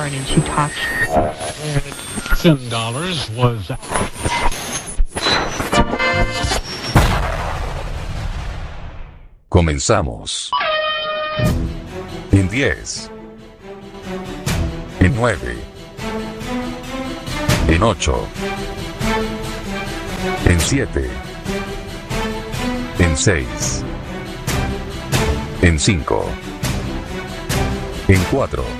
urine and she talks. Ten dollars was. Comenzamos. En 10. En 9. En 8. En 7. En 6. En 5. En 4.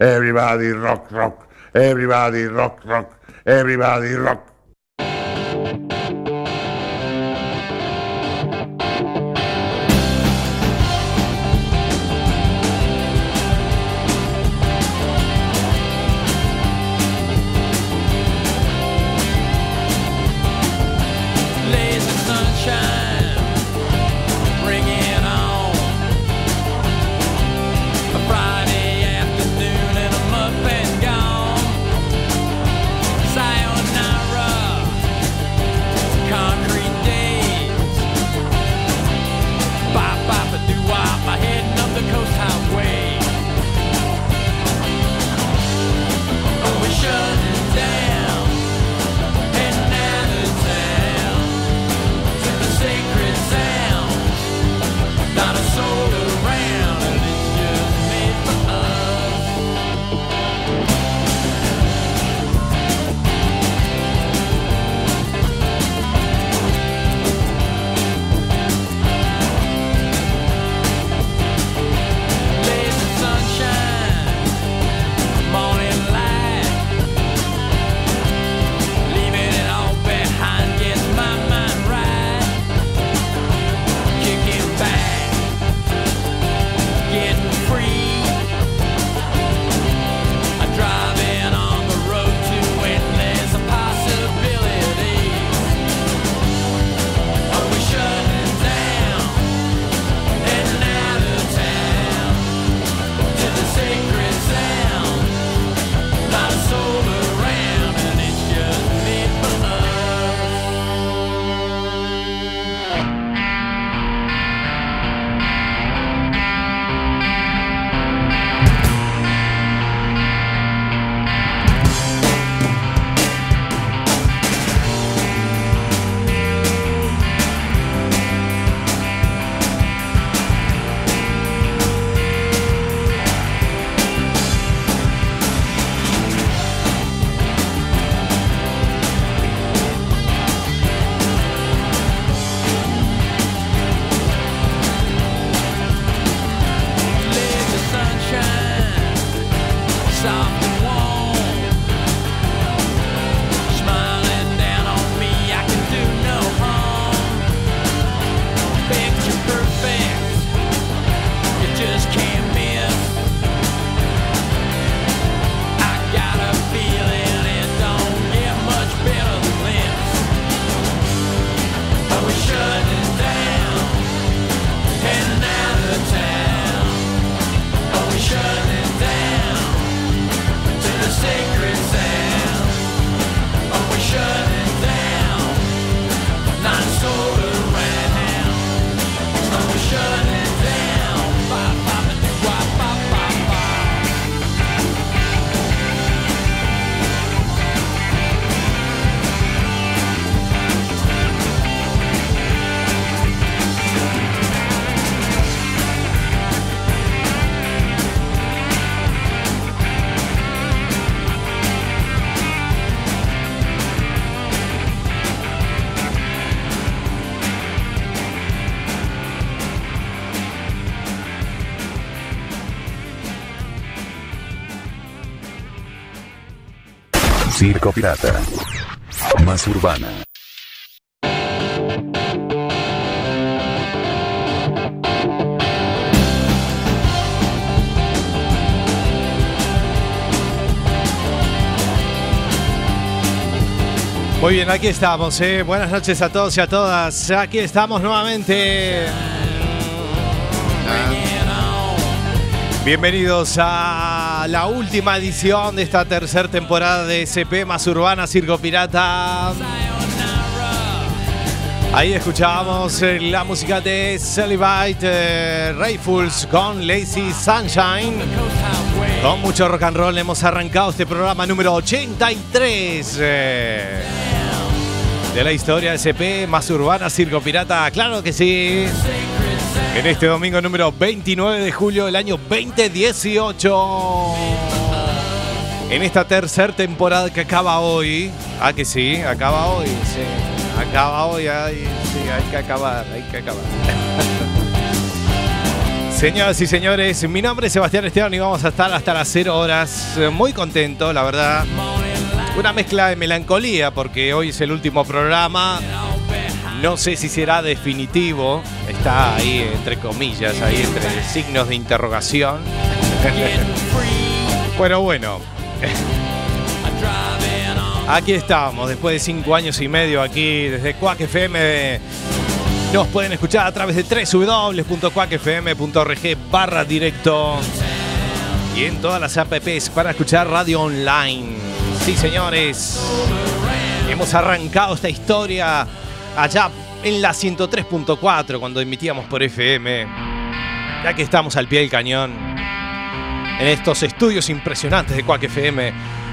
Everybody rock, rock. Everybody rock, rock. Everybody rock. Circo Pirata. Más urbana. Muy bien, aquí estamos. ¿eh? Buenas noches a todos y a todas. Aquí estamos nuevamente. Bienvenidos a la última edición de esta tercera temporada de SP más Urbana Circo Pirata. Ahí escuchábamos eh, la música de Celibate eh, Rayfuls con Lazy Sunshine. Con mucho rock and roll hemos arrancado este programa número 83 eh, de la historia de SP más Urbana Circo Pirata. Claro que sí. En este domingo número 29 de julio del año 2018. En esta tercera temporada que acaba hoy. Ah, que sí, acaba hoy, sí. Acaba hoy, ay, sí, hay que acabar, hay que acabar. Señoras y señores, mi nombre es Sebastián Esteban y vamos a estar hasta las 0 horas. Muy contento, la verdad. Una mezcla de melancolía porque hoy es el último programa. No sé si será definitivo. Está ahí entre comillas, ahí entre signos de interrogación. Pero bueno, aquí estamos, después de cinco años y medio aquí desde Quack FM. Nos pueden escuchar a través de www.quackfm.org barra directo y en todas las apps para escuchar radio online. Sí, señores, hemos arrancado esta historia allá en la 103.4 cuando emitíamos por FM. Ya que estamos al pie del cañón en estos estudios impresionantes de Quack FM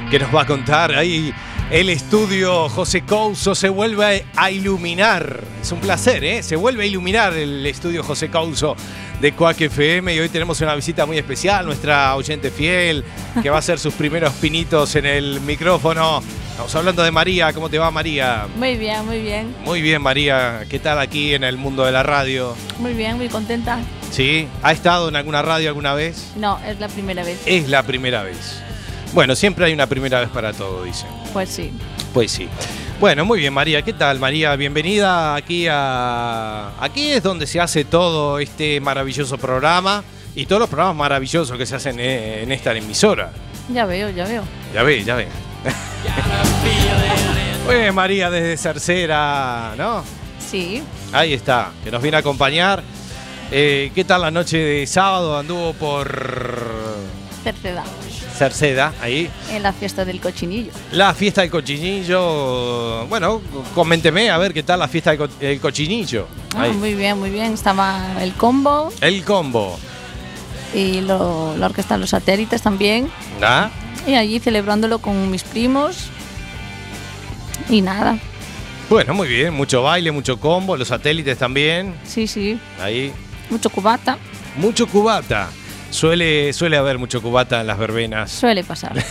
que nos va a contar ahí el estudio José Couso se vuelve a iluminar. Es un placer, ¿eh? Se vuelve a iluminar el estudio José Couso de Quack FM y hoy tenemos una visita muy especial, nuestra oyente fiel, que va a hacer sus primeros pinitos en el micrófono. Estamos hablando de María, ¿cómo te va María? Muy bien, muy bien, Muy bien María, ¿qué tal aquí en el mundo de la radio? muy bien, muy contenta. ¿Sí? ¿Ha estado en alguna radio alguna vez? No, es la primera vez. Es la primera vez. Bueno, siempre hay una primera vez para todo, dicen. Pues sí. Pues sí. Bueno, muy bien, María. ¿Qué tal, María? Bienvenida aquí a. Aquí es donde se hace todo este maravilloso programa y todos los programas maravillosos que se hacen en esta emisora. Ya veo, ya veo. Ya ve, ya ve. Bien, María, desde Cercera, ¿no? Sí, Ahí está, que nos viene a acompañar. Eh, ¿Qué tal la noche de sábado? Anduvo por Cerceda, Cerceda, ahí. en la fiesta del cochinillo. La fiesta del cochinillo. Bueno, coménteme a ver qué tal la fiesta del, co- del cochinillo. Ah, muy bien, muy bien. Estaba el combo El combo. y lo, la orquesta Los Satélites también. ¿Ah? Y allí celebrándolo con mis primos. Y nada, Bueno, muy bien. Mucho baile, mucho combo. Los satélites también. sí, sí. Ahí. Mucho cubata. Mucho cubata. Suele, suele haber mucho cubata en las verbenas. Suele pasar.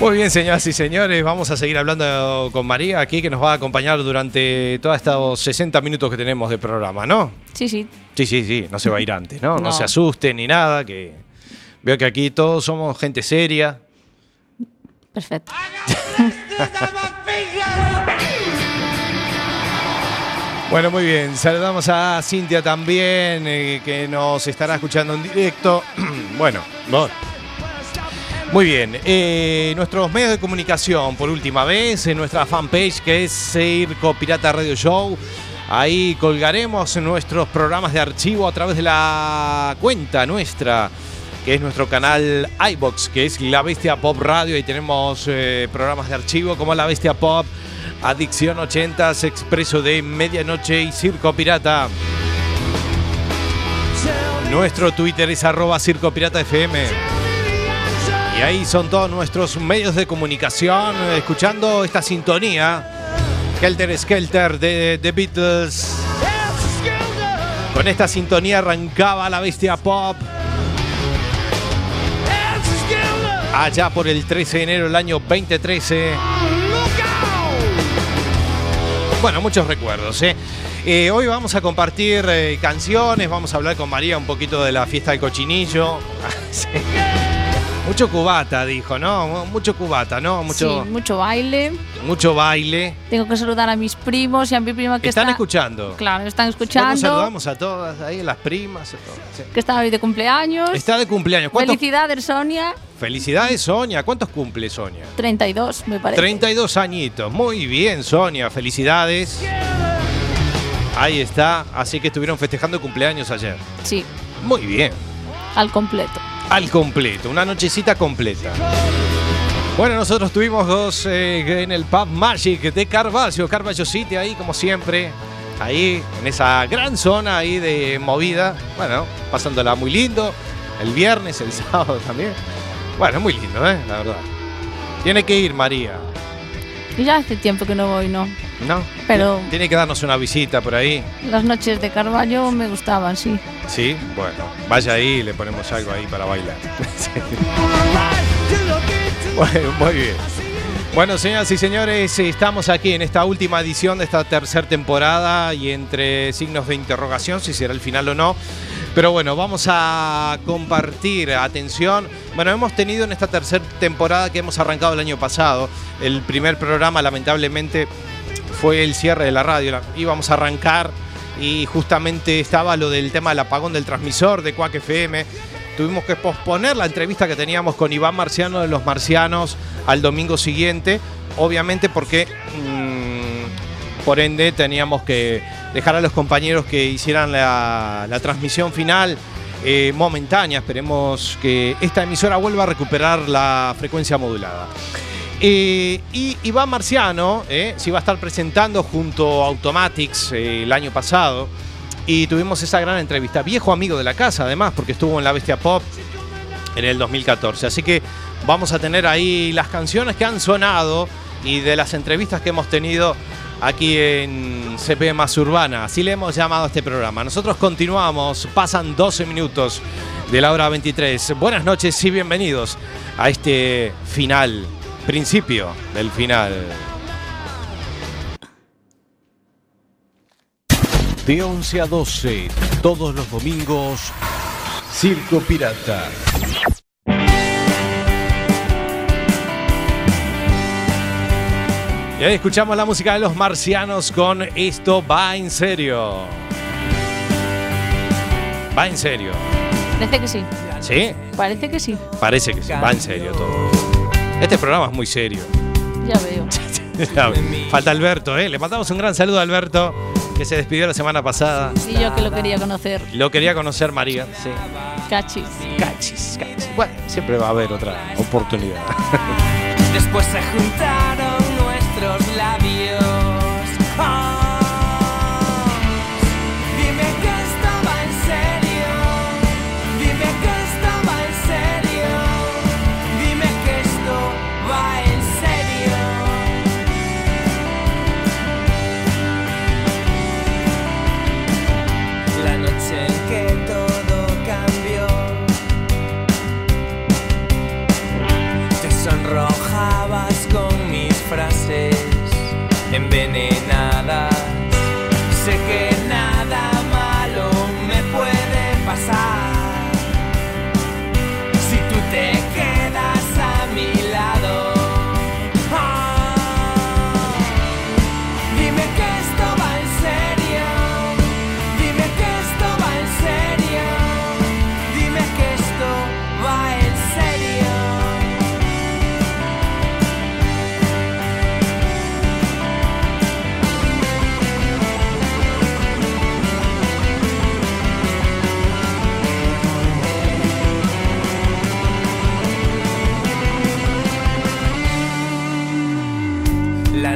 Muy bien, señoras y señores, vamos a seguir hablando con María aquí, que nos va a acompañar durante todos estos 60 minutos que tenemos de programa, ¿no? Sí, sí. Sí, sí, sí, no se va a ir antes, ¿no? No, No. se asusten ni nada, que veo que aquí todos somos gente seria. Perfecto. Bueno, muy bien, saludamos a Cintia también, eh, que nos estará escuchando en directo. bueno, bueno. Muy bien, eh, nuestros medios de comunicación, por última vez, en nuestra fanpage que es Circo Pirata Radio Show. Ahí colgaremos nuestros programas de archivo a través de la cuenta nuestra, que es nuestro canal iBox, que es La Bestia Pop Radio. Ahí tenemos eh, programas de archivo como La Bestia Pop, Adicción 80, Expreso de Medianoche y Circo Pirata. Nuestro Twitter es arroba Circo Pirata FM. Y ahí son todos nuestros medios de comunicación, eh, escuchando esta sintonía. Helter Skelter de The Beatles. Con esta sintonía arrancaba la bestia pop. Allá por el 13 de enero del año 2013. Bueno, muchos recuerdos, ¿eh? Eh, hoy vamos a compartir eh, canciones, vamos a hablar con María un poquito de la fiesta del cochinillo. Sí. Mucho cubata, dijo, ¿no? Mucho cubata, ¿no? Mucho, Sí, mucho baile. mucho baile. Tengo que saludar a mis primos y a mi prima que Están está... escuchando. Claro, están ¿Cómo escuchando. saludamos a todas ahí, las primas? a todas, sí. Que está hoy de cumpleaños. Está de cumpleaños. ¿Cuántos, Felicidades, Sonia. Felicidades, Sonia. ¿Cuántos cumple Sonia? 32, me parece. 32 añitos. Muy bien, Sonia. Felicidades. Ahí está. Así que estuvieron festejando cumpleaños ayer. Sí, Muy bien. al completo. Al completo. Una nochecita completa. Bueno, nosotros tuvimos dos eh, en el Pub Magic de Carvalho. Carvalho City ahí, como siempre. Ahí, en esa gran zona ahí de movida. Bueno, pasándola muy lindo. El viernes, el sábado también. Bueno, muy lindo, ¿eh? La verdad. Tiene que ir, María. Y ya hace tiempo que no voy, ¿no? ¿No? Pero- Tiene que darnos una visita por ahí. Las noches de Carballo me gustaban, sí. Sí, bueno, vaya ahí y le ponemos algo ahí para bailar. Sí. Bueno, muy bien. Bueno, señoras y señores, estamos aquí en esta última edición de esta tercera temporada y entre signos de interrogación si será el final o no. Pero bueno, vamos a compartir, atención. Bueno, hemos tenido en esta tercera temporada que hemos arrancado el año pasado, el primer programa lamentablemente fue el cierre de la radio. Íbamos a arrancar y justamente estaba lo del tema del apagón del transmisor de Cuac FM. Tuvimos que posponer la entrevista que teníamos con Iván Marciano de los Marcianos al domingo siguiente, obviamente porque mm, por ende teníamos que dejar a los compañeros que hicieran la, la transmisión final eh, momentánea. Esperemos que esta emisora vuelva a recuperar la frecuencia modulada. Eh, y Iván Marciano eh, se iba a estar presentando junto a Automatics eh, el año pasado y tuvimos esa gran entrevista. Viejo amigo de la casa, además, porque estuvo en la Bestia Pop en el 2014. Así que vamos a tener ahí las canciones que han sonado y de las entrevistas que hemos tenido aquí en CP Más Urbana. Así le hemos llamado a este programa. Nosotros continuamos, pasan 12 minutos de la hora 23. Buenas noches y bienvenidos a este final, principio del final. De 11 a 12, todos los domingos, Circo Pirata. Y ahí escuchamos la música de los marcianos con Esto va en serio. Va en serio. Parece que sí. ¿Sí? Parece que sí. Parece que sí. Va en serio todo. Este programa es muy serio. Ya veo. Falta Alberto, ¿eh? Le mandamos un gran saludo a Alberto, que se despidió la semana pasada. Y yo que lo quería conocer. Lo quería conocer María. Sí. Cachis. Cachis, cachis. Bueno, siempre va a haber otra oportunidad. Después se juntaron nuestros labios.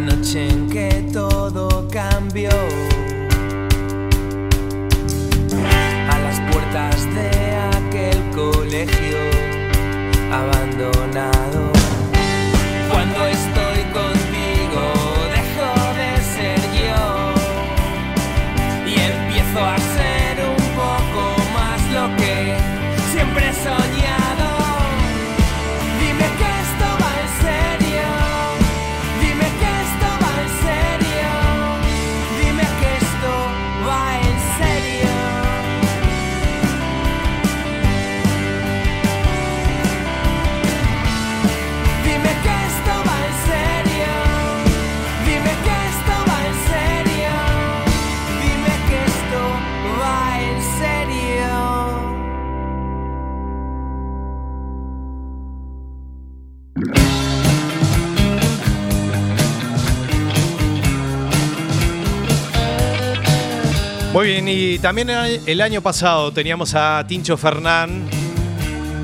Noche en que todo cambió. A las puertas de Muy bien, y también el año pasado teníamos a Tincho Fernán,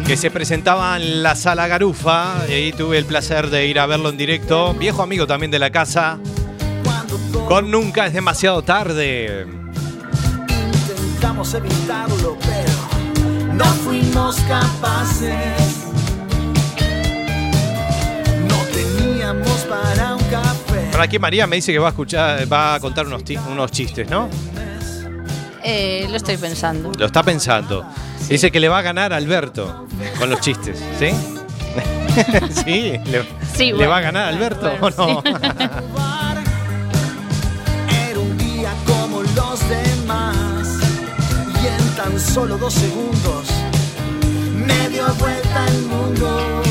que se presentaba en la sala Garufa, y ahí tuve el placer de ir a verlo en directo, viejo amigo también de la casa, con Nunca es demasiado tarde. Intentamos evitarlo, pero no fuimos capaces. No teníamos para un café. Por aquí María me dice que va a escuchar, va a contar unos, unos chistes, ¿no? Eh, lo estoy pensando. Lo está pensando. Dice que le va a ganar Alberto con los chistes, ¿sí? sí, le, Sí, ¿le bueno. va a ganar Alberto o no? Era un día como los demás. Y en tan solo dos segundos me dio vuelta el mundo.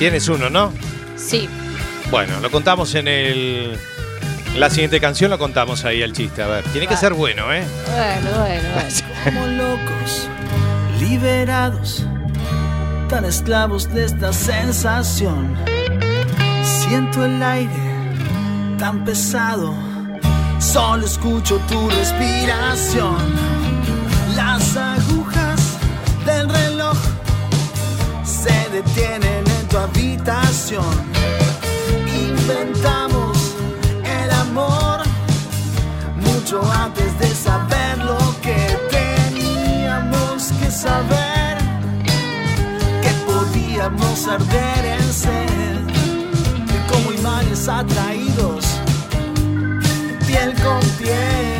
Tienes uno, ¿no? Sí. Bueno, lo contamos en el. en la siguiente canción lo contamos ahí el chiste. A ver, tiene que ser bueno, ¿eh? Bueno, bueno, bueno. como locos, liberados, tan esclavos de esta sensación. Siento el aire tan pesado, solo escucho tu respiración. Las agujas del reloj se detienen habitación. Inventamos el amor mucho antes de saber lo que teníamos que saber, que podíamos arder en sed, como imanes atraídos, piel con piel.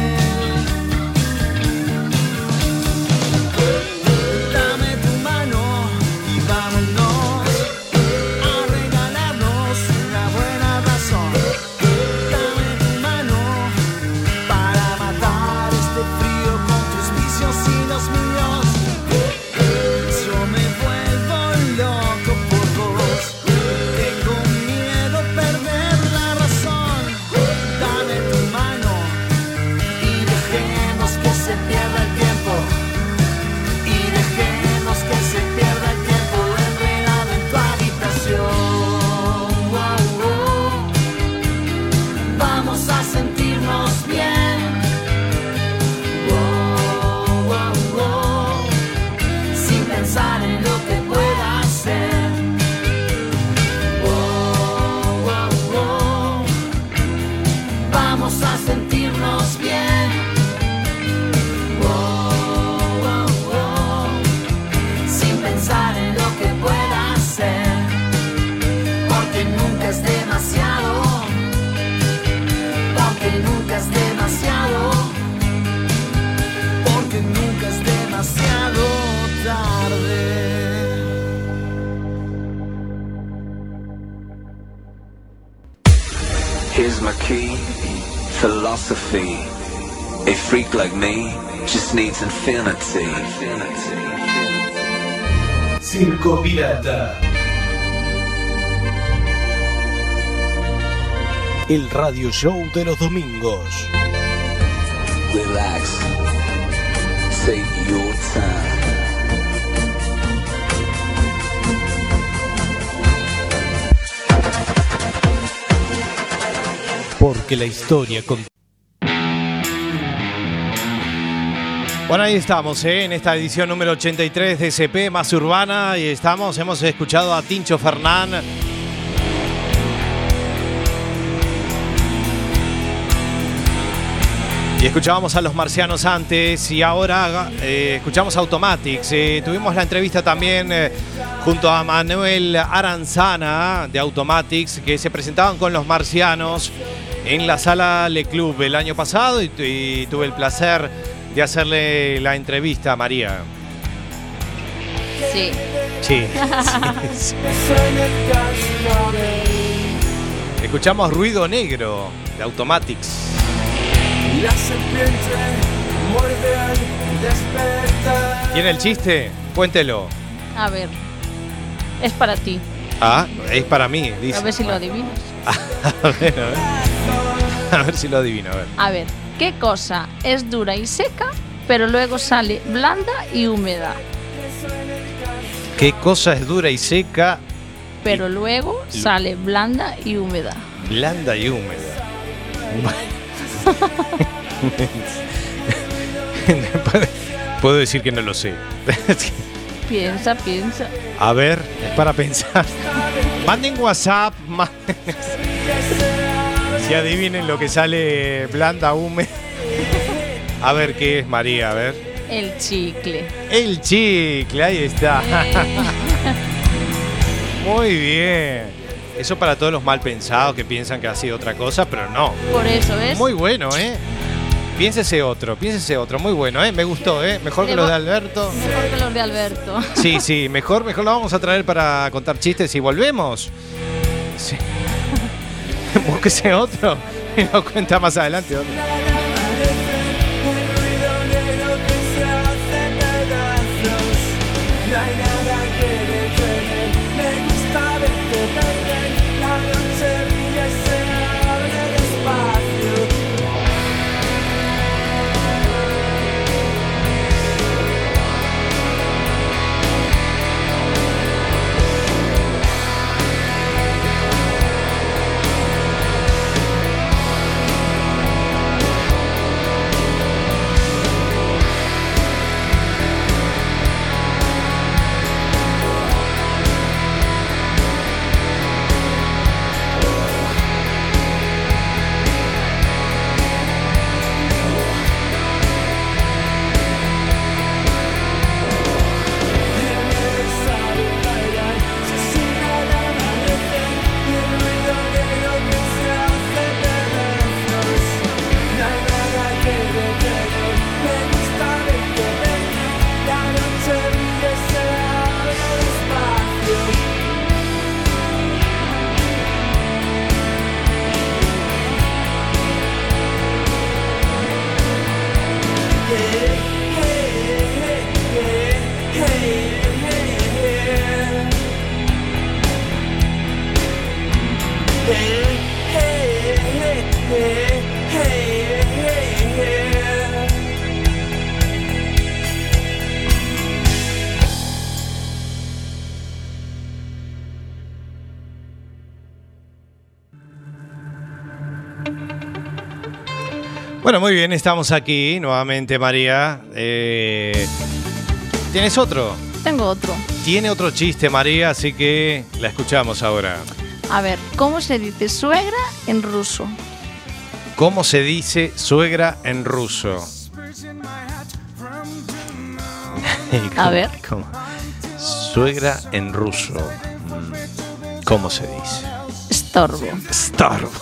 Infinity. Circo Pirata. El radio show de los domingos. Relax. Take your time. Porque la historia con Bueno, ahí estamos, ¿eh? en esta edición número 83 de SP Más Urbana. Y estamos, hemos escuchado a Tincho Fernán. Y escuchábamos a los marcianos antes y ahora eh, escuchamos Automatics. Eh, tuvimos la entrevista también eh, junto a Manuel Aranzana de Automatics que se presentaban con los marcianos en la sala Le Club el año pasado y tuve el placer de hacerle la entrevista a María. Sí. Sí. sí, sí. Escuchamos Ruido Negro de Automatics. La serpiente muerde al despertar. ¿Tiene el chiste? Cuéntelo. A ver. Es para ti. Ah, es para mí, A ver si lo adivinas. A ver, a ver. A ver si lo adivino, a ver. A ver. ¿Qué cosa es dura y seca, pero luego sale blanda y húmeda? ¿Qué cosa es dura y seca, Pero luego sale blanda y húmeda. blanda y húmeda? Puedo decir que no lo sé. Piensa, piensa. A ver, es para pensar. Manden WhatsApp. Si adivinen lo que sale blanda, húmeda. A ver qué es María, a ver. El chicle. El chicle, ahí está. Muy bien. Eso para todos los mal pensados que piensan que ha sido otra cosa, pero no. Por eso es. Muy bueno, ¿eh? Piénsese otro, piénsese otro. Muy bueno, ¿eh? Me gustó, ¿eh? Mejor que los de Alberto. Mejor que los de Alberto. Sí, sí, mejor, mejor lo vamos a traer para contar chistes y volvemos. Sí. Búsquese otro y nos cuenta más adelante otro. Bueno, muy bien, estamos aquí nuevamente, María. Eh, ¿Tienes otro? Tengo otro. Tiene otro chiste, María, así que la escuchamos ahora. A ver, ¿cómo se dice suegra en ruso? ¿Cómo se dice suegra en ruso? A ver. ¿Cómo? Suegra en ruso. Mm, ¿Cómo se dice? Estorbo. Estorbo.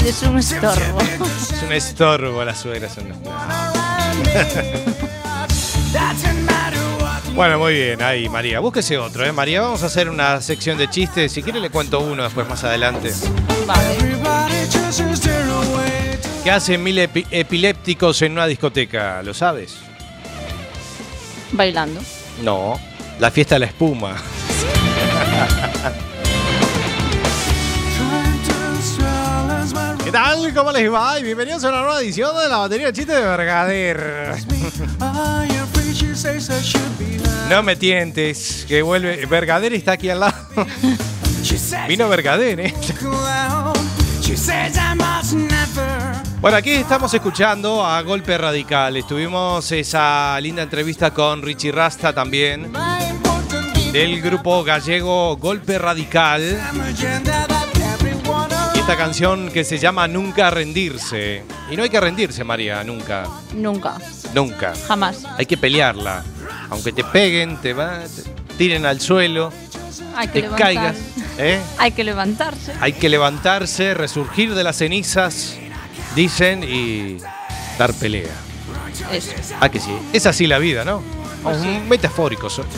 Eres un estorbo. Es un estorbo, la suegra es un estorbo. Bueno, muy bien, ahí María. Búsquese otro, ¿eh? María, vamos a hacer una sección de chistes. Si quiere le cuento uno después más adelante. Vale. ¿Qué hacen mil epi- epilépticos en una discoteca? ¿Lo sabes? Bailando. No, la fiesta de la espuma. ¿Qué tal? ¿Cómo les va? Y bienvenidos a una nueva edición de la batería de chistes de Vergader. No me tientes, que vuelve. Vergader está aquí al lado. Vino Vergader, ¿eh? Bueno, aquí estamos escuchando a Golpe Radical. Estuvimos esa linda entrevista con Richie Rasta también, del grupo gallego Golpe Radical. Y esta canción que se llama Nunca Rendirse. Y no hay que rendirse, María, nunca. Nunca. Nunca. Jamás. Hay que pelearla. Aunque te peguen, te, va- te tiren al suelo, Hay que te levantar. caigas. ¿eh? Hay que levantarse. Hay que levantarse, resurgir de las cenizas, dicen, y dar pelea. Eso. Ah, que sí. Es así la vida, ¿no? Un metafórico. so-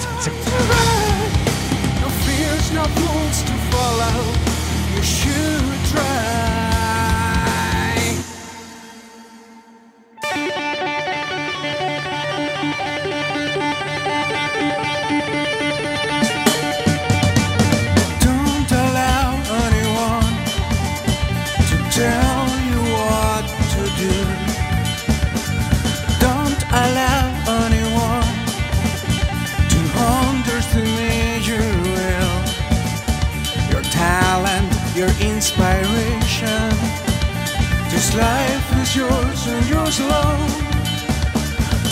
This life is yours and yours alone.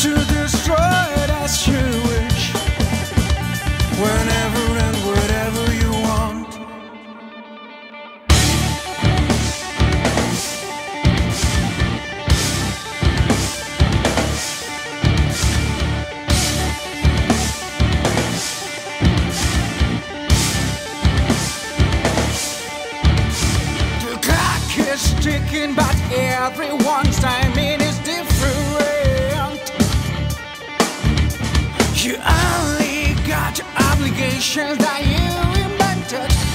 To destroy it as you wish, whenever is ticking, but everyone's timing is different. You only got obligations that you invented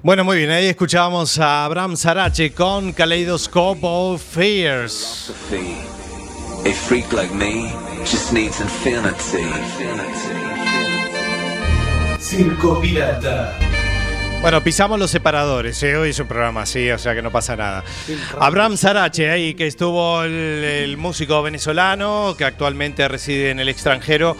Bueno, muy bien, ahí escuchábamos a Abraham Sarache con Kaleidoscope of Fears. A freak like me just needs infinity. Circo Pirata. Bueno, pisamos los separadores, ¿eh? hoy es un programa así, o sea que no pasa nada. Abraham Sarache, ahí que estuvo el, el músico venezolano que actualmente reside en el extranjero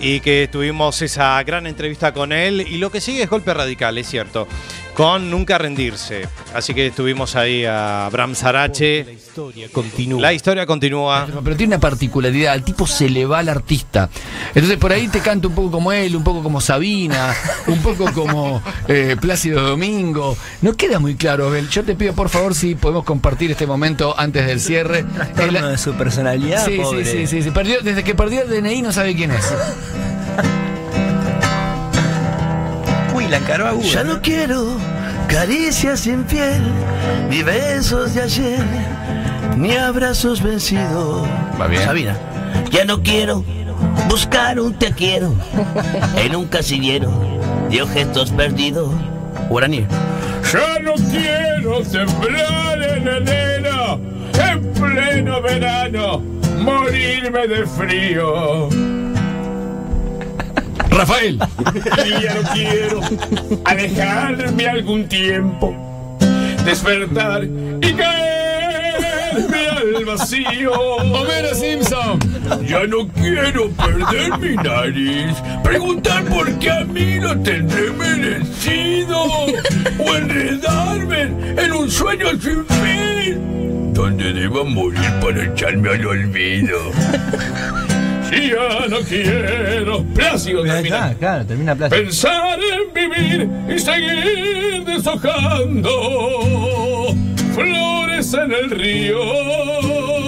y que tuvimos esa gran entrevista con él. Y lo que sigue es golpe radical, es cierto, con Nunca Rendirse. Así que estuvimos ahí a Abraham La Sarache. historia continúa. La historia continúa. Pero tiene una particularidad, al tipo se le va al artista. Entonces por ahí te canta un poco como él, un poco como Sabina, un poco como eh, Plácido Domingo. No queda muy claro, Abel. Yo te pido por favor si podemos compartir este momento antes del cierre. Trastorno de su personalidad, Sí, sí, sí, sí, sí. Perdió- desde que perdió el DNI no sabe quién es. Uy, la encaró aguda. Ya no quiero caricias sin piel, ni besos de ayer, ni abrazos vencidos. Va bien. Sabina, ya no quiero buscar un te quiero en un casillero de objetos perdidos. Guaraní. Ya no quiero sembrar en enero, en pleno verano, morirme de frío. Rafael. Y ya no quiero alejarme algún tiempo, despertar y caerme al vacío. Homero Simpson. Ya no quiero perder mi nariz, preguntar por qué a mí no tendré merecido, o enredarme en un sueño sin fin. donde deba morir para echarme al olvido. Ya no quiero. Plácido termina. claro, termina Plácido. Pensar en vivir y seguir deshojando flores en el río.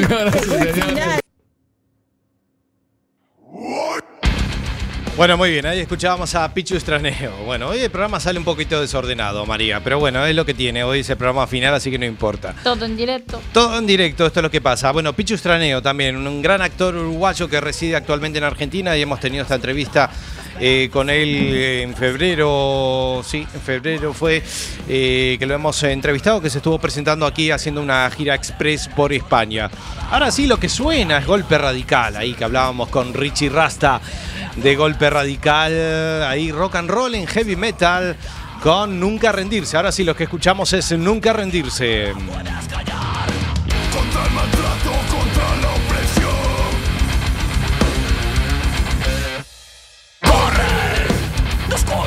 Bueno, muy bien, ahí escuchábamos a Pichu Estraneo. Bueno, hoy el programa sale un poquito desordenado, María, pero bueno, es lo que tiene. Hoy es el programa final, así que no importa. Todo en directo. Todo en directo, esto es lo que pasa. Bueno, Pichu Estraneo también, un gran actor uruguayo que reside actualmente en Argentina y hemos tenido esta entrevista eh, con él en febrero, sí, en febrero fue eh, que lo hemos entrevistado, que se estuvo presentando aquí haciendo una gira express por España. Ahora sí, lo que suena es Golpe Radical, ahí que hablábamos con Richie Rasta de Golpe Radical, ahí rock and roll en heavy metal con Nunca Rendirse. Ahora sí, lo que escuchamos es Nunca Rendirse.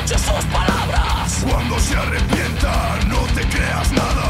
Sus palabras. Cuando se arrepienta, no te creas nada.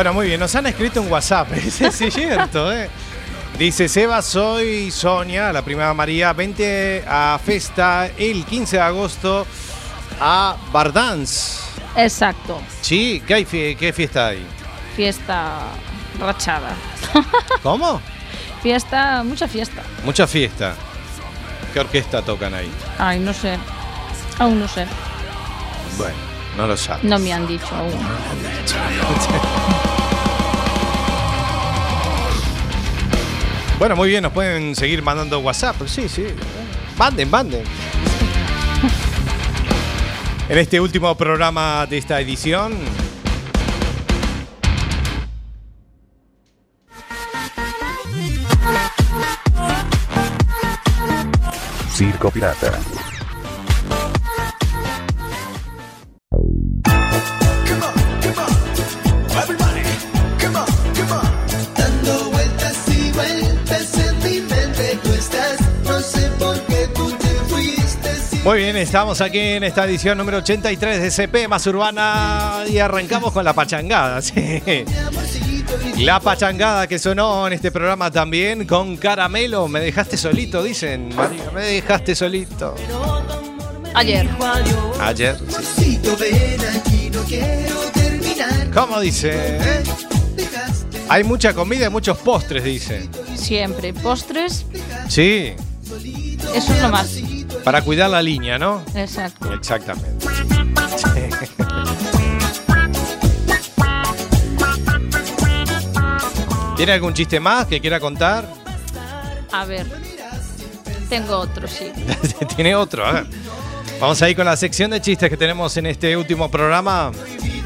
Bueno, muy bien, nos han escrito un WhatsApp, ese es cierto, ¿eh? Dice Seba, soy Sonia, la prima María, vente a Festa el 15 de agosto a Bardans. Exacto. Sí, ¿qué, hay, fie- qué fiesta hay? Fiesta rachada. ¿Cómo? Fiesta, mucha fiesta. Mucha fiesta. ¿Qué orquesta tocan ahí? Ay, no sé. Aún no sé. Bueno, no lo sabes. No me han dicho aún. Bueno, muy bien, nos pueden seguir mandando WhatsApp. Sí, sí. Manden, manden. En este último programa de esta edición. Circo Pirata. Muy bien, estamos aquí en esta edición número 83 de CP Más Urbana y arrancamos con la pachangada. sí. La pachangada que sonó en este programa también con Caramelo. Me dejaste solito, dicen. María, me dejaste solito. Ayer. Ayer. sí. ¿Cómo dice? Hay mucha comida y muchos postres, dicen. Siempre. Postres, Sí, eso es lo más. Para cuidar la línea, ¿no? Exacto. Exactamente. ¿Tiene algún chiste más que quiera contar? A ver. Tengo otro, sí. Tiene otro, a ver. Vamos ahí con la sección de chistes que tenemos en este último programa.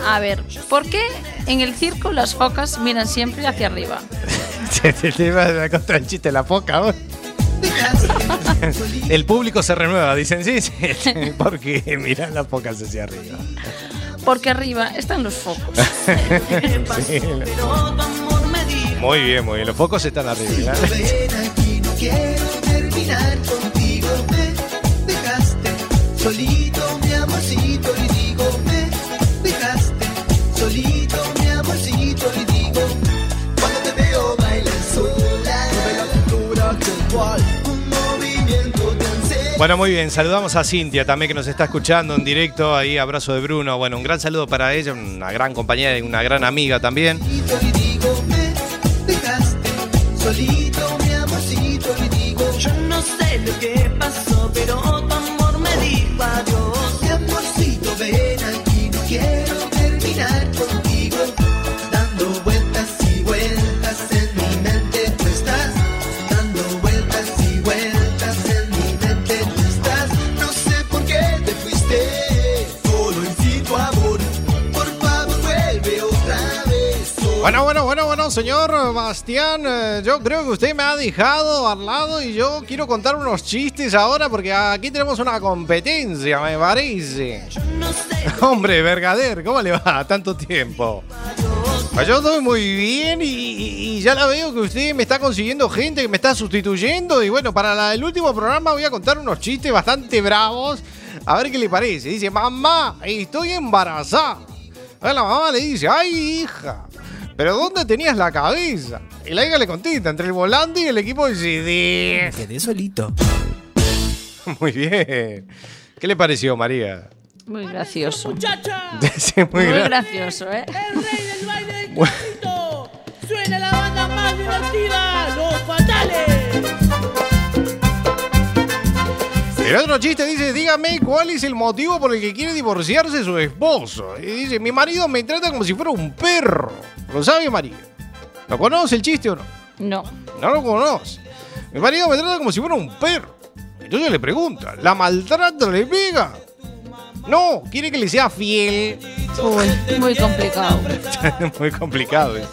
A ver, ¿por qué en el circo las focas miran siempre hacia arriba? Te, te iba a contar el chiste de la foca. vos. El público se renueva, dicen sí, sí, porque mira las focas hacia arriba. Porque arriba están los focos. Sí, Muy bien, muy bien. Los focos están arriba. ¿eh? Bueno, muy bien. Saludamos a Cintia también que nos está escuchando en directo. Ahí, abrazo de Bruno. Bueno, un gran saludo para ella, una gran compañera y una gran amiga también. Señor Bastián, eh, yo creo que usted me ha dejado al lado y yo quiero contar unos chistes ahora porque aquí tenemos una competencia, me parece. Hombre, Vergader, ¿cómo le va? Tanto tiempo. Pues yo estoy muy bien y, ya la veo que usted me está consiguiendo gente que me está sustituyendo y bueno, para el último programa voy a contar unos chistes bastante bravos. A ver qué le parece. Dice, mamá, estoy embarazada. A la mamá le dice, ay hija, pero ¿dónde tenías la cabeza? Y la hija le contesta, entre el volante y el equipo de CD. Quedé solito. Muy bien. ¿Qué le pareció, María? Muy gracioso. Sí, muy Muy gra- gracioso, ¿eh? Suena la banda más divertida, El otro chiste dice, dígame cuál es el motivo por el que quiere divorciarse su esposo. Y dice, mi marido me trata como si fuera un perro. ¿Lo sabe, María? ¿Lo conoce el chiste o no? No. No lo conoce. Mi marido me trata como si fuera un perro. Entonces le pregunta, ¿la maltrata, le pega? No, quiere que le sea fiel. Uy, muy complicado. Muy complicado. ¿eh?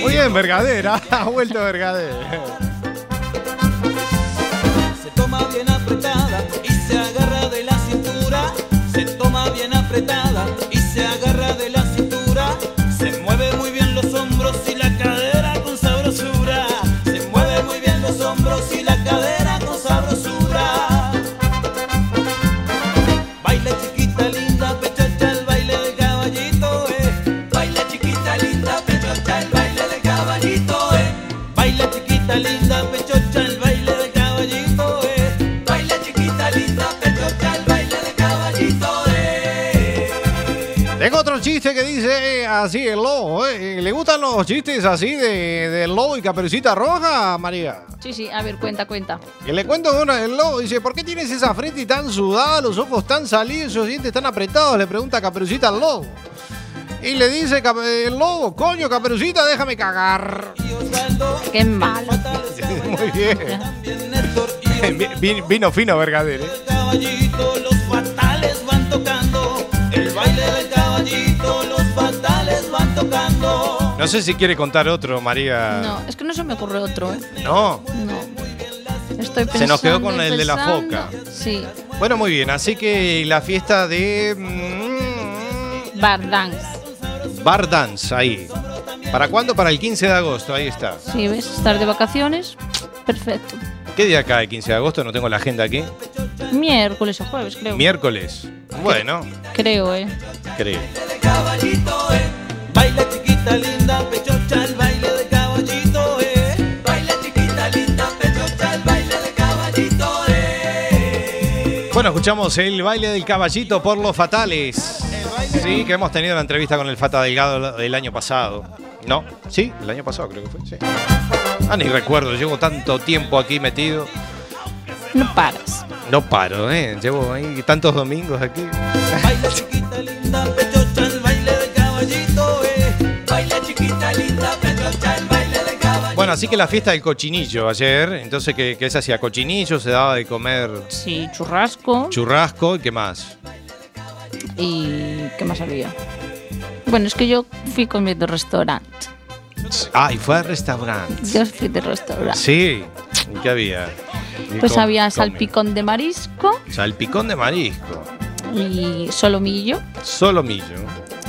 Muy bien, Vergadera. Ha vuelto Vergadera. Se toma bien apretada chiste que dice eh, así el lobo. ¿eh? ¿Le gustan los chistes así de, del lobo y caperucita roja, María? Sí, sí, a ver, cuenta, cuenta. Que le cuento uno del lobo. Dice, ¿por qué tienes esa frente tan sudada, los ojos tan salidos, esos dientes tan apretados? Le pregunta Caperucita al lobo. Y le dice el lobo, coño, Caperucita, déjame cagar. Qué malo. Muy bien. Vi- vi- Vino fino, Vergader. ¿eh? Tocando. No sé si quiere contar otro, María. No, es que no se me ocurre otro, ¿eh? No. No. Estoy pensando. Se nos quedó con el de la foca. Sí. Bueno, muy bien. Así que la fiesta de mm, Bar dance. Bar Dance, ahí. ¿Para cuándo? Para el 15 de agosto, ahí está. Sí, ¿ves? Estar de vacaciones. Perfecto. ¿Qué día cae el 15 de agosto? No tengo la agenda aquí. Miércoles o jueves, creo. Miércoles. Bueno, Creo, ¿eh? creo. Baila chiquita linda, pechocha el baile del caballito, eh. Baila chiquita linda, pechocha el baile del caballito, eh. Bueno, escuchamos el baile del caballito por los fatales. Sí, que hemos tenido la entrevista con el Fata Delgado el año pasado. ¿No? Sí, el año pasado creo que fue, sí. Ah, ni recuerdo, llevo tanto tiempo aquí metido. No paras. No paro, ¿eh? Llevo ahí tantos domingos aquí. Baila chiquita linda, Bueno, así que la fiesta del cochinillo ayer, entonces que, que se hacía cochinillo, se daba de comer Sí, churrasco. churrasco y qué más. ¿Y qué más había? Bueno, es que yo fui comiendo restaurante. Ah, y fue al restaurante. Yo fui de restaurante. Sí, ¿y qué había? Y Pues com- había salpicón de marisco Salpicón de marisco, y solomillo. solomillo,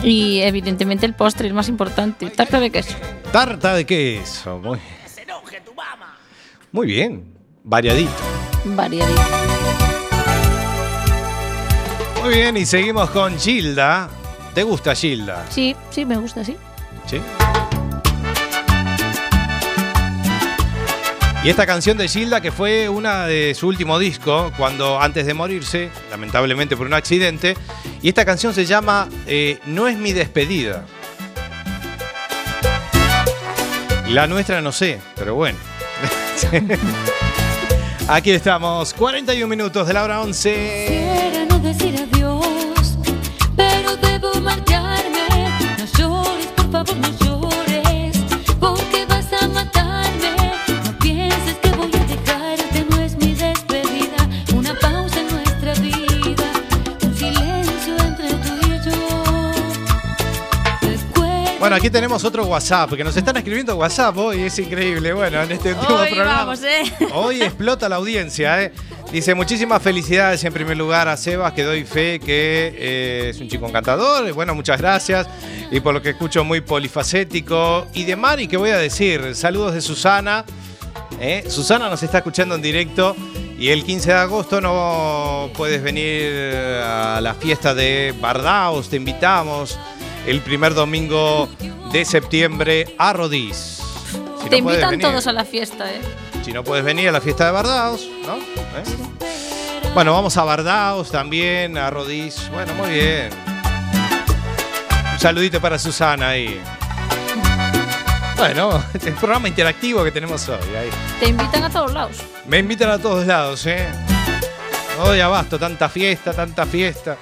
Y evidentemente el postre, el más importante, tarta de queso. tarta de queso. Muy, muy bien, variadito. Variadito. Muy bien, y seguimos con Gilda. ¿Te gusta Gilda? Sí, sí, me gusta, sí. ¿Sí? Y esta canción de Gilda, que fue una de su último disco, cuando antes de morirse, lamentablemente por un accidente, y esta canción se llama eh, No es mi despedida. La nuestra no sé, pero bueno. Aquí estamos, 41 minutos de la hora 11. Bueno, aquí tenemos otro WhatsApp, que nos están escribiendo WhatsApp hoy, es increíble. Bueno, en este último Hoy programa. vamos, ¿eh? Hoy explota la audiencia, ¿eh? Dice, muchísimas felicidades en primer lugar a Sebas, que doy fe que eh, es un chico encantador. Bueno, muchas gracias. Y por lo que escucho, muy polifacético. Y de Mari, ¿qué voy a decir? Saludos de Susana. ¿eh? Susana nos está escuchando en directo. Y el 15 de agosto no puedes venir a la fiesta de Bardaos, te invitamos. El primer domingo de septiembre a Rodís. Si Te no invitan venir. todos a la fiesta, ¿eh? Si no puedes venir a la fiesta de Bardaos, ¿no? ¿Eh? Bueno, vamos a Bardaos también, a Rodís. Bueno, muy bien. Un saludito para Susana ahí. Bueno, el programa interactivo que tenemos hoy. Ahí. Te invitan a todos lados. Me invitan a todos lados, ¿eh? Hoy abasto, tanta fiesta, tanta fiesta.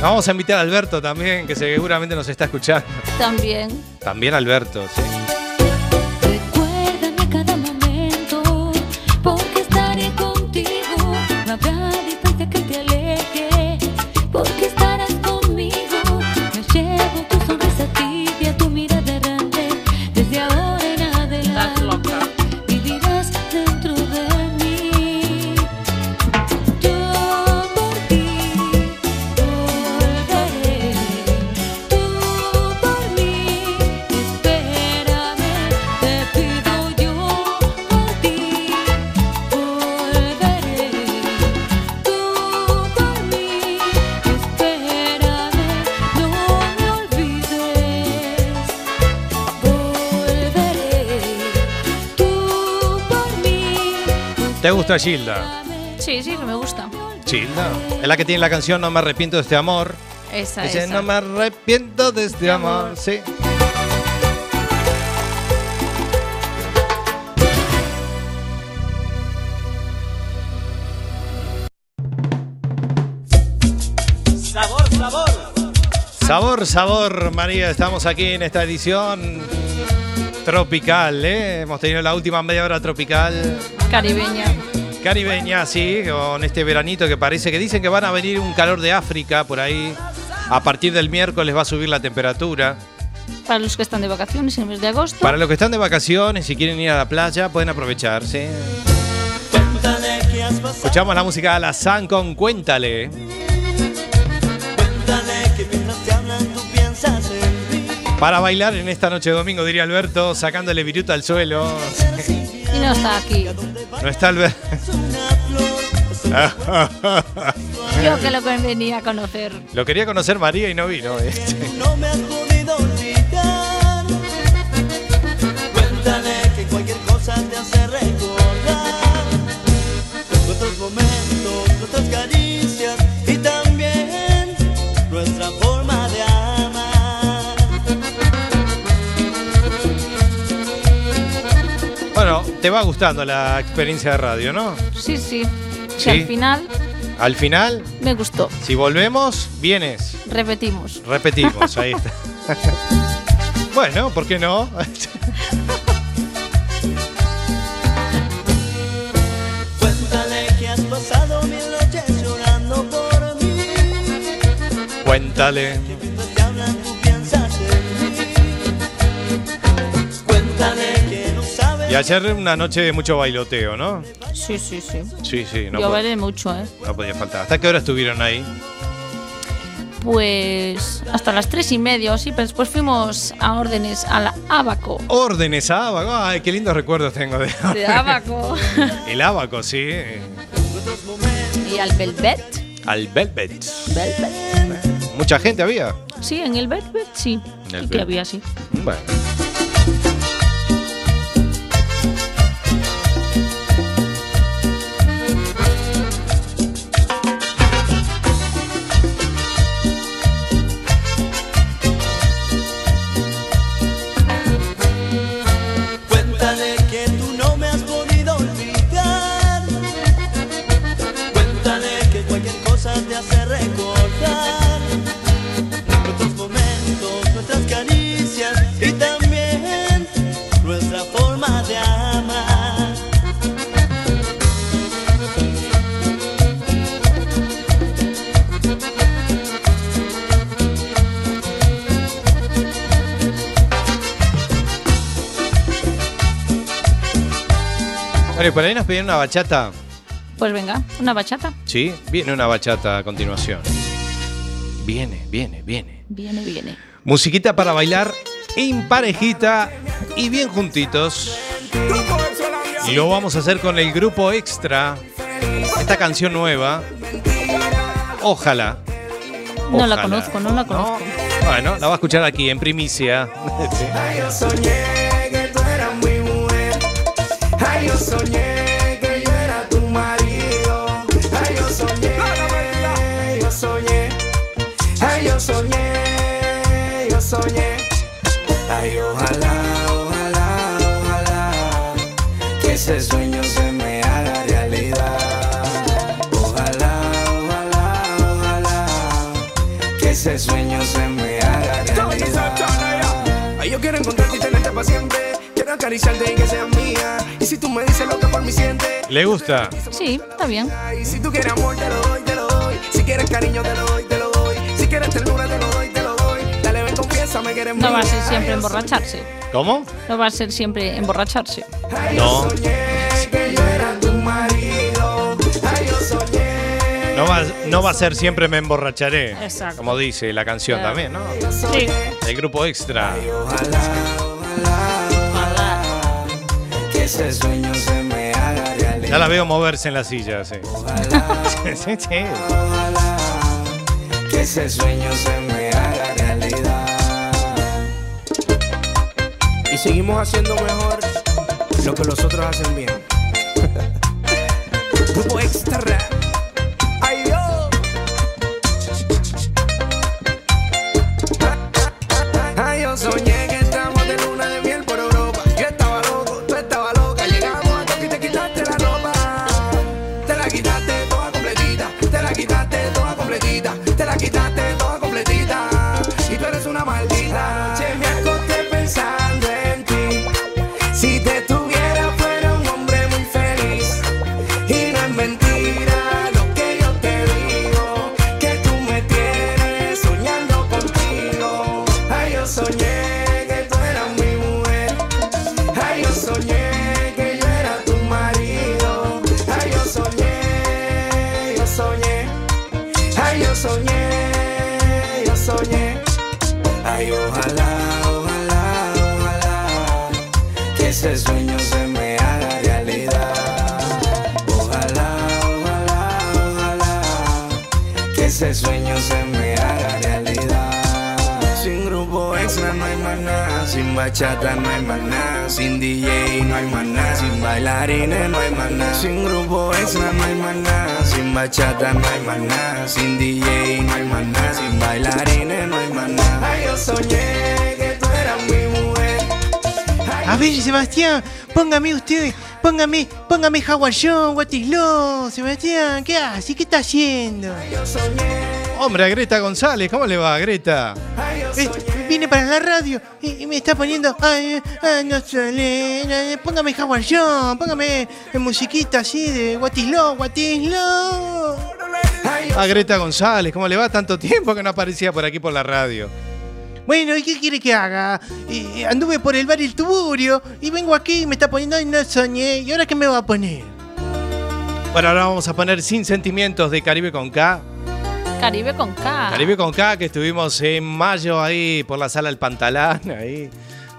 Vamos a invitar a Alberto también, que seguramente nos está escuchando. También. También Alberto, sí. Gusta Gilda? Sí, sí, me gusta. Gilda. Es la que tiene la canción No me arrepiento de este amor. Esa, Dice, esa. no me arrepiento de este amor. Sí. Sabor, sabor. Sabor, sabor, María. Estamos aquí en esta edición tropical, ¿eh? Hemos tenido la última media hora tropical. Caribeña. Caribeña, sí, con este veranito que parece que dicen que van a venir un calor de África por ahí. A partir del miércoles va a subir la temperatura. Para los que están de vacaciones en el mes de agosto. Para los que están de vacaciones, si quieren ir a la playa, pueden aprovecharse. Escuchamos la música de la San con. Cuéntale Para bailar en esta noche de domingo, diría Alberto, sacándole viruta al suelo. Y no está aquí. No está Alberto. Yo que lo venía a conocer. Lo quería conocer María y no vino. este. No me has podido olvidar. Cuéntale que cualquier cosa te hace recordar nuestros momentos, nuestras caricias te va gustando la experiencia de radio, ¿no? Sí, sí. Y al final. Al final. Me gustó. Si volvemos, vienes. Repetimos. Repetimos, ahí está. bueno, ¿por qué no? Cuéntale que has pasado mil noches llorando por mí. Cuéntale. Y ayer una noche de mucho bailoteo, ¿no? Sí, sí, sí. Sí, sí, no, Yo bailé mucho, ¿eh? no podía faltar. ¿Hasta qué hora estuvieron ahí? Pues hasta las tres y media sí, pero después fuimos a órdenes a la Abaco. Órdenes a Abaco. Ay, qué lindos recuerdos tengo de, De Abaco. El Abaco, sí. y al Velvet. Al Velvet. Velvet. Mucha gente había. Sí, en el Velvet sí. El Sí que había, sí. Bueno. Cosa te hace recordar nuestros momentos, nuestras caricias y también nuestra forma de amar. Bueno, y por ahí nos pidieron una bachata. Pues venga, una bachata. Sí, viene una bachata a continuación. Viene, viene, viene. Viene, viene. Musiquita para bailar en parejita y bien juntitos. Y lo vamos a hacer con el grupo extra. Esta canción nueva. Ojalá. No la conozco, no la conozco. Bueno, la va a escuchar aquí en primicia. Ay, yo soñé que tú eras mi mujer. Ay, yo soñé ese sueño se me haga realidad. Ojalá, ojalá, ojalá que ese sueño se me haga realidad. Ay, yo quiero encontrarte y tenerte para siempre. Quiero acariciarte y que seas mía. Y si tú me dices lo que por mí sientes. ¿Le gusta? Sí, está bien. Y si tú quieres amor, te lo doy, te lo doy. Si quieres cariño, te lo doy, te lo doy. No va a ser siempre emborracharse. ¿Cómo? No va a ser siempre emborracharse. No. No va, no va a ser siempre me emborracharé. Exacto. Como dice la canción Claro. también, ¿no? Sí. El grupo extra. Que ese sueño se me haga realidad. Ya la veo moverse en la silla, sí. sí, sí. Que ese sueño se me haga realidad. Y seguimos haciendo mejor lo que los otros hacen bien. Grupo extra. Bachata no hay nada, sin DJ no hay nada, sin bailarines no hay nada. Ay, yo soñé que tú eras mi mujer. A ver, Sebastián, póngame usted, póngame, póngame John, What is Love, Sebastián, ¿qué hace? ¿Qué está haciendo? Hombre, a Greta González, ¿cómo le va, Greta? Eh, vine para la radio y, y me está poniendo, ay, ay, no eh, póngame Howard John, póngame musiquita así de What is Love, What is Love. A Greta González, ¿cómo le va tanto tiempo que no aparecía por aquí por la radio? Bueno, ¿y qué quiere que haga? Eh, anduve por el bar El Tuburio y vengo aquí y me está poniendo y no soñé. ¿Y ahora qué me va a poner? Bueno, ahora vamos a poner Sin Sentimientos de Caribe con K. Caribe con K. Caribe con K, que estuvimos en mayo ahí por la sala del Pantalán, ahí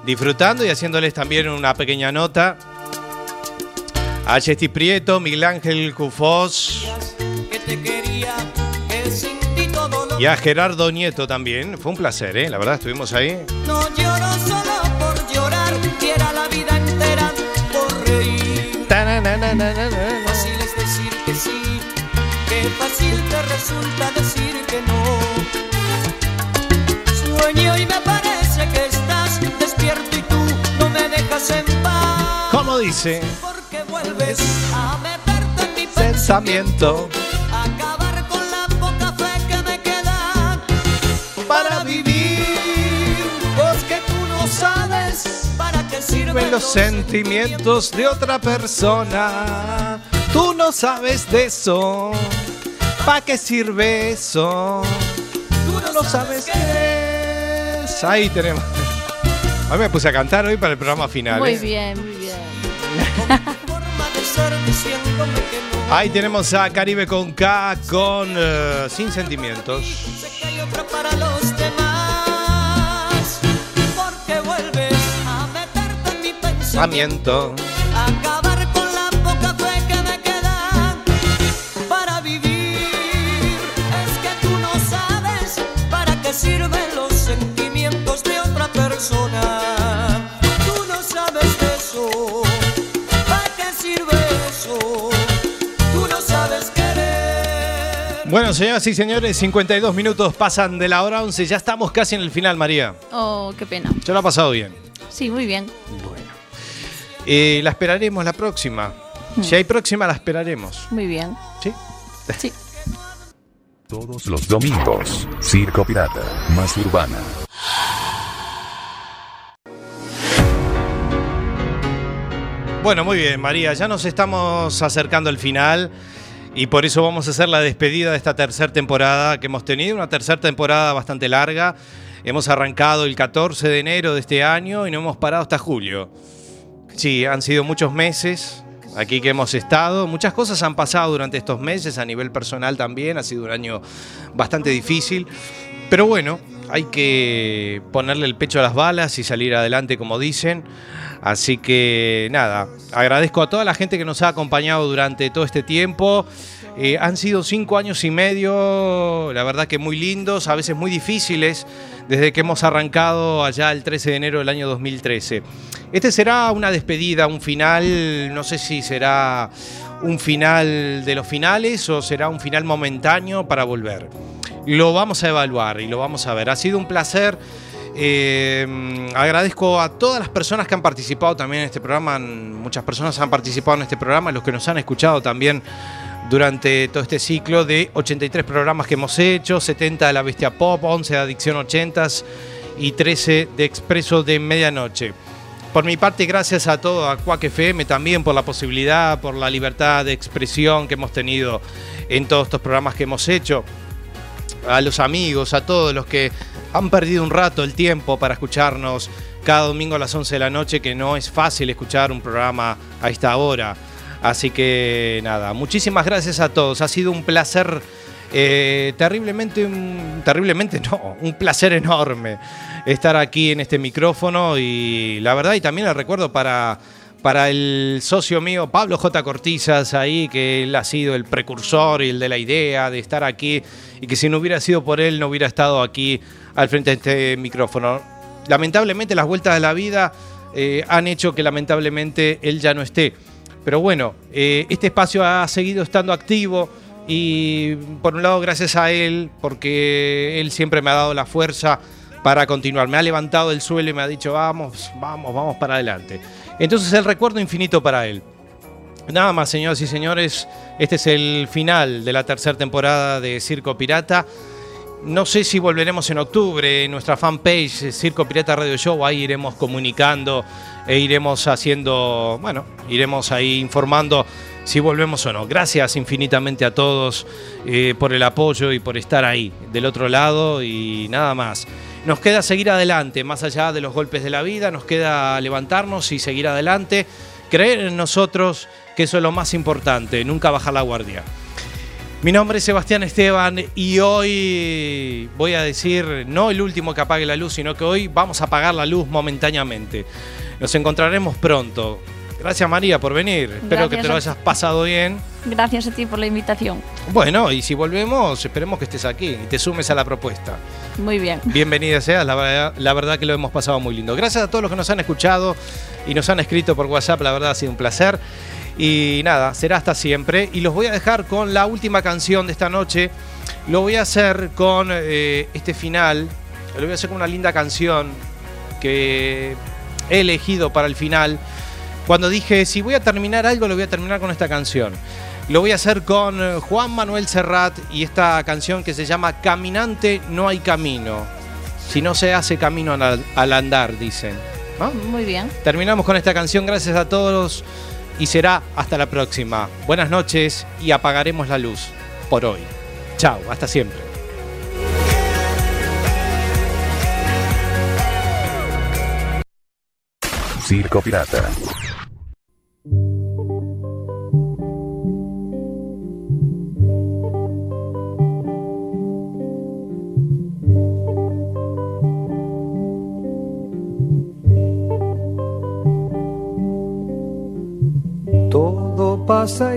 disfrutando y haciéndoles también una pequeña nota. A Chesti Prieto, Miguel Ángel Cufós y a Gerardo Nieto también. Fue un placer, ¿eh? La verdad, estuvimos ahí. No lloro solo por llorar, diera la vida entera por reír. Qué fácil te resulta decir que no. Sueño y me parece que estás despierto y tú no me dejas en paz. ¿Cómo dice? Porque vuelves a meterte en mi Pensamiento. acabar con la poca fe que me queda para vivir. Porque tú no sabes para qué sirven Ven los sentimientos de otra persona. Tú no sabes de eso. ¿Para qué sirve eso? Tú no sabes qué es. Ahí tenemos. Hoy me puse a cantar hoy para el programa final. Muy ¿eh? bien, muy bien. Ahí tenemos a Caribe con K con eh, Sin Sentimientos. Bueno, señoras y señores, 52 minutos pasan de la hora 11. Ya estamos casi en el final, María. Oh, qué pena. Yo lo ha pasado bien. Sí, muy bien. Eh, la esperaremos la próxima. Hmm. Si hay próxima, la esperaremos. Muy bien. Sí. Sí. Todos los domingos, Circo Pirata, más urbana. Bueno, muy bien, María. Ya nos estamos acercando al final. Y por eso vamos a hacer la despedida de esta tercera temporada que hemos tenido. Una tercera temporada bastante larga. Hemos arrancado el 14 de enero de este año y no hemos parado hasta julio. Sí, han sido muchos meses aquí que hemos estado. Muchas cosas han pasado durante estos meses, a nivel personal también. Ha sido un año bastante difícil. Pero bueno, hay que ponerle el pecho a las balas y salir adelante, como dicen. Así que nada, agradezco a toda la gente que nos ha acompañado durante todo este tiempo. Eh, han sido cinco años y medio, la verdad que muy lindos, a veces muy difíciles, desde que hemos arrancado allá el 13 de enero del año 2013. Este será una despedida, un final, no sé si será un final de los finales o será un final momentáneo para volver. Lo vamos a evaluar y lo vamos a ver. Ha sido un placer. Eh, agradezco a todas las personas que han participado también en este programa. Muchas personas han participado en este programa, los que nos han escuchado también durante todo este ciclo de 83 programas que hemos hecho, 70 de la Bestia Pop, 11 de Adicción 80s y 13 de Expreso de Medianoche. Por mi parte, gracias a todo, a Quack FM también por la posibilidad, por la libertad de expresión que hemos tenido en todos estos programas que hemos hecho. A los amigos, a todos los que han perdido un rato el tiempo para escucharnos cada domingo a las 11 de la noche, que no es fácil escuchar un programa a esta hora. Así que nada, muchísimas gracias a todos. Ha sido un placer eh, terriblemente, un- terriblemente no, un placer enorme estar aquí en este micrófono y la verdad y también el recuerdo para, para el socio mío Pablo J. Cortizas ahí, que él ha sido el precursor y el de la idea de estar aquí y que si no hubiera sido por él no hubiera estado aquí al frente de este micrófono. Lamentablemente las vueltas de la vida eh, han hecho que lamentablemente él ya no esté. Pero bueno, eh, este espacio ha seguido estando activo y por un lado gracias a él, porque él siempre me ha dado la fuerza para continuar. Me ha levantado del suelo y me ha dicho, vamos, vamos, vamos para adelante. Entonces el recuerdo infinito para él. Nada más, señoras y señores, este es el final de la tercera temporada de Circo Pirata. no sé si volveremos en octubre. En nuestra fanpage eh, Circo Pirata Radio Show, ahí iremos comunicando e iremos haciendo, bueno, iremos ahí informando si volvemos o no. Gracias infinitamente a todos eh, por el apoyo y por estar ahí del otro lado y nada más. Nos queda seguir adelante, más allá de los golpes de la vida, nos queda levantarnos y seguir adelante, creer en nosotros, que eso es lo más importante, nunca bajar la guardia. Mi nombre es Sebastián Esteban y hoy voy a decir no el último que apague la luz, sino que hoy vamos a apagar la luz momentáneamente. Nos encontraremos pronto. Gracias María por venir. Espero que te lo Gracias hayas pasado bien. Gracias a ti por la invitación. Bueno, y si volvemos, esperemos que estés aquí y te sumes a la propuesta. Muy bien. Bienvenida seas, la verdad, la verdad que lo hemos pasado muy lindo. Gracias a todos los que nos han escuchado y nos han escrito por WhatsApp, la verdad ha sido un placer. Y nada, será hasta siempre. Y los voy a dejar con la última canción de esta noche. Lo voy a hacer con eh, este final. Lo voy a hacer con una linda canción que he elegido para el final. Cuando dije, si voy a terminar algo, lo voy a terminar con esta canción. Lo voy a hacer con eh, Juan Manuel Serrat y esta canción que se llama Caminante no hay camino. Si no se hace camino al, al andar, dicen. ¿no? Muy bien. Terminamos con esta canción, gracias a todos y será hasta la próxima. Buenas noches y apagaremos la luz por hoy. Chao, hasta siempre. Circo Pirata. Todo pasa